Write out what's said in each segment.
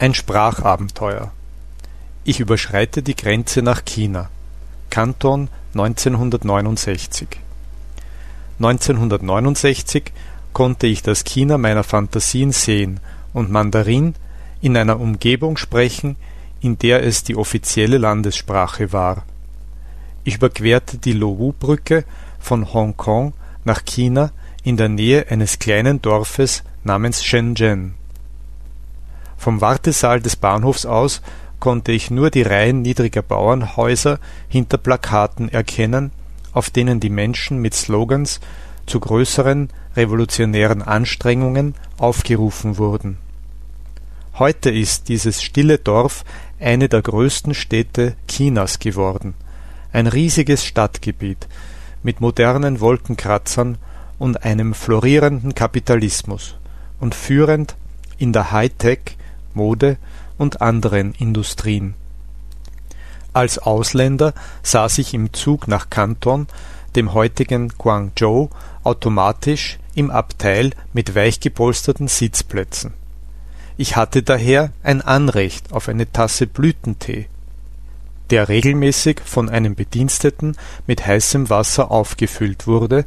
Ein Sprachabenteuer. Ich überschreite die Grenze nach China. Kanton 1969. 1969 konnte ich das China meiner Phantasien sehen und Mandarin in einer Umgebung sprechen, in der es die offizielle Landessprache war. Ich überquerte die Lowu-Brücke von Hongkong nach China in der Nähe eines kleinen Dorfes namens Shenzhen. Vom Wartesaal des Bahnhofs aus konnte ich nur die Reihen niedriger Bauernhäuser hinter Plakaten erkennen, auf denen die Menschen mit Slogans zu größeren revolutionären Anstrengungen aufgerufen wurden. Heute ist dieses stille Dorf eine der größten Städte Chinas geworden, ein riesiges Stadtgebiet mit modernen Wolkenkratzern und einem florierenden Kapitalismus und führend in der Hightech Mode und anderen Industrien. Als Ausländer saß ich im Zug nach Kanton, dem heutigen Guangzhou, automatisch im Abteil mit weichgepolsterten Sitzplätzen. Ich hatte daher ein Anrecht auf eine Tasse Blütentee, der regelmäßig von einem Bediensteten mit heißem Wasser aufgefüllt wurde,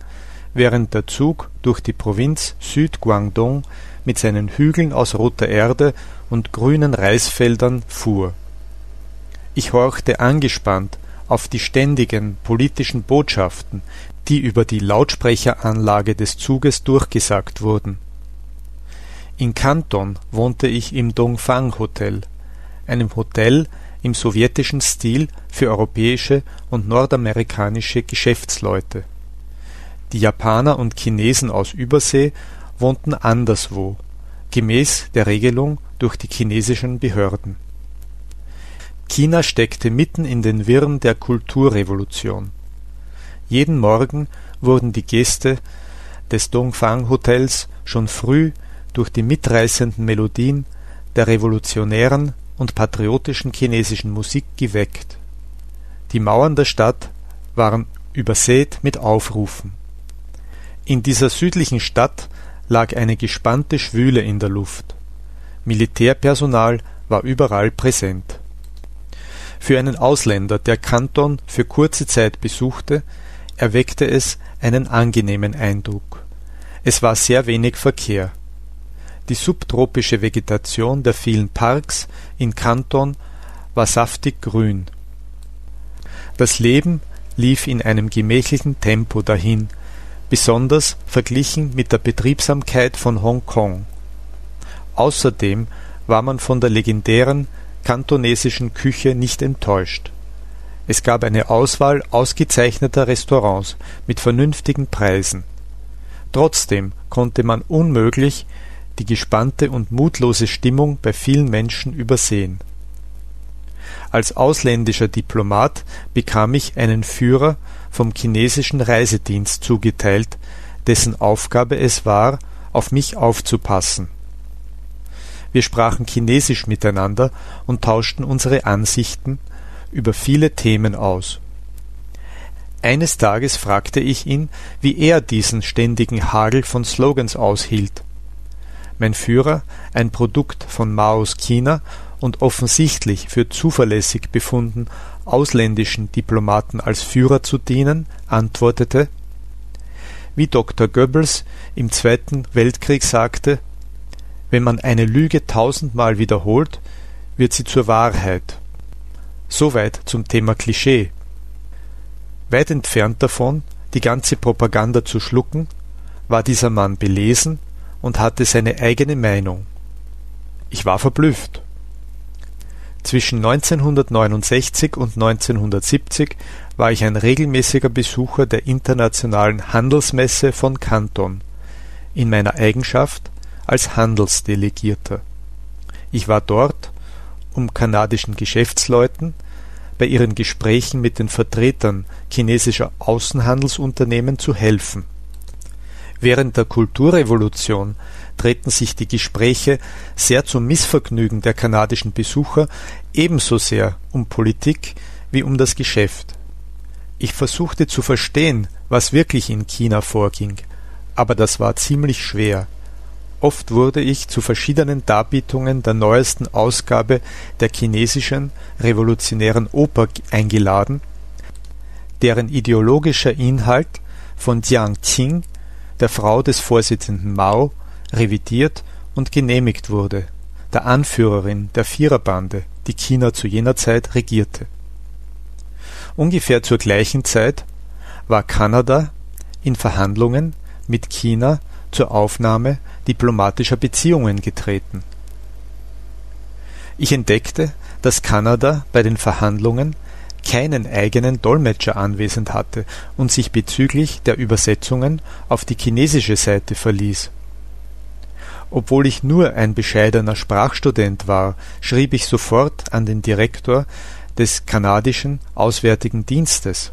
während der Zug durch die Provinz Süd-Guangdong mit seinen Hügeln aus roter Erde und grünen Reisfeldern fuhr. Ich horchte angespannt auf die ständigen politischen Botschaften, die über die Lautsprecheranlage des Zuges durchgesagt wurden. In Kanton wohnte ich im Dongfang Hotel, einem Hotel im sowjetischen Stil für europäische und nordamerikanische Geschäftsleute. Die Japaner und Chinesen aus Übersee wohnten anderswo, gemäß der Regelung durch die chinesischen Behörden. China steckte mitten in den Wirren der Kulturrevolution. Jeden Morgen wurden die Gäste des Dongfang Hotels schon früh durch die mitreißenden Melodien der revolutionären und patriotischen chinesischen Musik geweckt. Die Mauern der Stadt waren übersät mit Aufrufen. In dieser südlichen Stadt lag eine gespannte Schwüle in der Luft. Militärpersonal war überall präsent. Für einen Ausländer, der Kanton für kurze Zeit besuchte, erweckte es einen angenehmen Eindruck. Es war sehr wenig Verkehr. Die subtropische Vegetation der vielen Parks in Kanton war saftig grün. Das Leben lief in einem gemächlichen Tempo dahin, besonders verglichen mit der Betriebsamkeit von Hongkong. Außerdem war man von der legendären kantonesischen Küche nicht enttäuscht. Es gab eine Auswahl ausgezeichneter Restaurants mit vernünftigen Preisen. Trotzdem konnte man unmöglich die gespannte und mutlose Stimmung bei vielen Menschen übersehen. Als ausländischer Diplomat bekam ich einen Führer vom chinesischen Reisedienst zugeteilt, dessen Aufgabe es war, auf mich aufzupassen. Wir sprachen Chinesisch miteinander und tauschten unsere Ansichten über viele Themen aus. Eines Tages fragte ich ihn, wie er diesen ständigen Hagel von Slogans aushielt. Mein Führer, ein Produkt von Maos China und offensichtlich für zuverlässig befunden, ausländischen Diplomaten als Führer zu dienen, antwortete Wie Dr. Goebbels im Zweiten Weltkrieg sagte, wenn man eine Lüge tausendmal wiederholt, wird sie zur Wahrheit. Soweit zum Thema Klischee. Weit entfernt davon, die ganze Propaganda zu schlucken, war dieser Mann belesen und hatte seine eigene Meinung. Ich war verblüfft. Zwischen 1969 und 1970 war ich ein regelmäßiger Besucher der Internationalen Handelsmesse von Canton, in meiner Eigenschaft als Handelsdelegierter. Ich war dort, um kanadischen Geschäftsleuten bei ihren Gesprächen mit den Vertretern chinesischer Außenhandelsunternehmen zu helfen. Während der Kulturrevolution drehten sich die Gespräche sehr zum Missvergnügen der kanadischen Besucher ebenso sehr um Politik wie um das Geschäft. Ich versuchte zu verstehen, was wirklich in China vorging, aber das war ziemlich schwer Oft wurde ich zu verschiedenen Darbietungen der neuesten Ausgabe der chinesischen Revolutionären Oper eingeladen, deren ideologischer Inhalt von Jiang Qing, der Frau des Vorsitzenden Mao, revidiert und genehmigt wurde, der Anführerin der Viererbande, die China zu jener Zeit regierte. Ungefähr zur gleichen Zeit war Kanada in Verhandlungen mit China zur Aufnahme diplomatischer Beziehungen getreten. Ich entdeckte, dass Kanada bei den Verhandlungen keinen eigenen Dolmetscher anwesend hatte und sich bezüglich der Übersetzungen auf die chinesische Seite verließ. Obwohl ich nur ein bescheidener Sprachstudent war, schrieb ich sofort an den Direktor des kanadischen Auswärtigen Dienstes.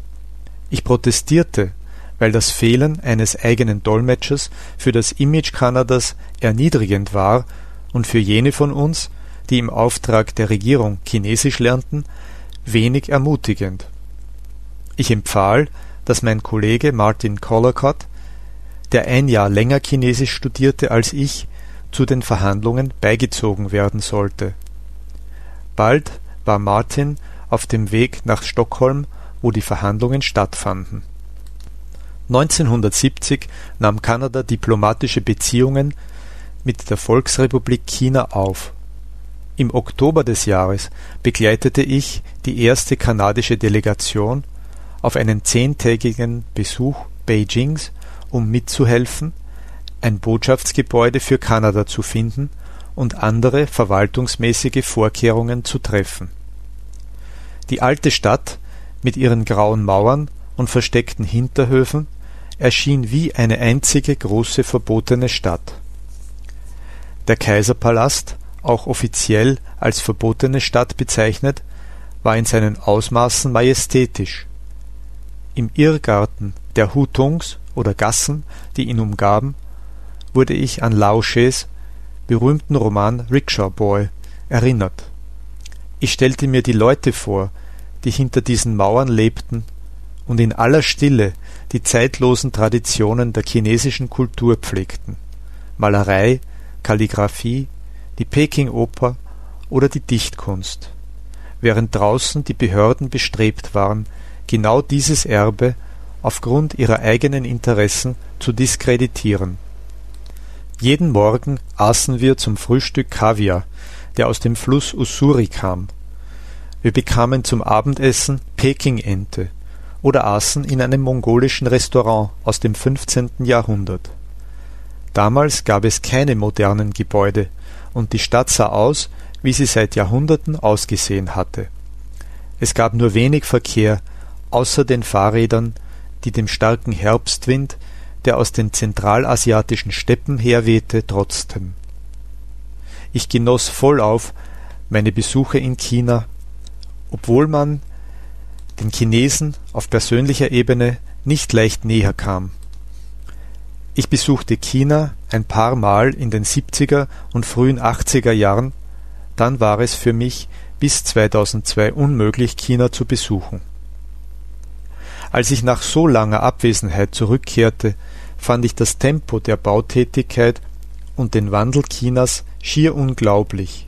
Ich protestierte weil das Fehlen eines eigenen Dolmetschers für das Image Kanadas erniedrigend war und für jene von uns, die im Auftrag der Regierung Chinesisch lernten, wenig ermutigend. Ich empfahl, dass mein Kollege Martin Collercott, der ein Jahr länger Chinesisch studierte als ich, zu den Verhandlungen beigezogen werden sollte. Bald war Martin auf dem Weg nach Stockholm, wo die Verhandlungen stattfanden 1970 nahm Kanada diplomatische Beziehungen mit der Volksrepublik China auf. Im Oktober des Jahres begleitete ich die erste kanadische Delegation auf einen zehntägigen Besuch Beijings, um mitzuhelfen, ein Botschaftsgebäude für Kanada zu finden und andere verwaltungsmäßige Vorkehrungen zu treffen. Die alte Stadt mit ihren grauen Mauern und versteckten Hinterhöfen erschien wie eine einzige große verbotene Stadt. Der Kaiserpalast, auch offiziell als verbotene Stadt bezeichnet, war in seinen Ausmaßen majestätisch. Im Irrgarten der Hutungs oder Gassen, die ihn umgaben, wurde ich an Lausches berühmten Roman Rickshaw Boy erinnert. Ich stellte mir die Leute vor, die hinter diesen Mauern lebten und in aller Stille die zeitlosen Traditionen der chinesischen Kultur pflegten: Malerei, Kalligraphie, die Peking-Oper oder die Dichtkunst, während draußen die Behörden bestrebt waren, genau dieses Erbe aufgrund ihrer eigenen Interessen zu diskreditieren. Jeden Morgen aßen wir zum Frühstück Kaviar, der aus dem Fluss Ussuri kam. Wir bekamen zum Abendessen Pekingente oder aßen in einem mongolischen Restaurant aus dem 15. Jahrhundert. Damals gab es keine modernen Gebäude, und die Stadt sah aus, wie sie seit Jahrhunderten ausgesehen hatte. Es gab nur wenig Verkehr, außer den Fahrrädern, die dem starken Herbstwind, der aus den zentralasiatischen Steppen herwehte, trotzten. Ich genoss vollauf meine Besuche in China, obwohl man den Chinesen auf persönlicher Ebene nicht leicht näher kam. Ich besuchte China ein paar Mal in den 70er und frühen 80er Jahren, dann war es für mich bis 2002 unmöglich, China zu besuchen. Als ich nach so langer Abwesenheit zurückkehrte, fand ich das Tempo der Bautätigkeit und den Wandel Chinas schier unglaublich.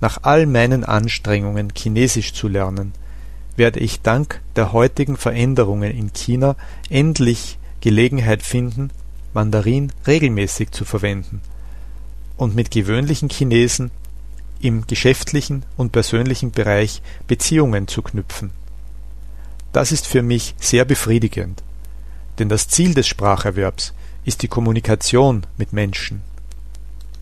Nach all meinen Anstrengungen, Chinesisch zu lernen, werde ich dank der heutigen Veränderungen in China endlich Gelegenheit finden, Mandarin regelmäßig zu verwenden und mit gewöhnlichen Chinesen im geschäftlichen und persönlichen Bereich Beziehungen zu knüpfen. Das ist für mich sehr befriedigend, denn das Ziel des Spracherwerbs ist die Kommunikation mit Menschen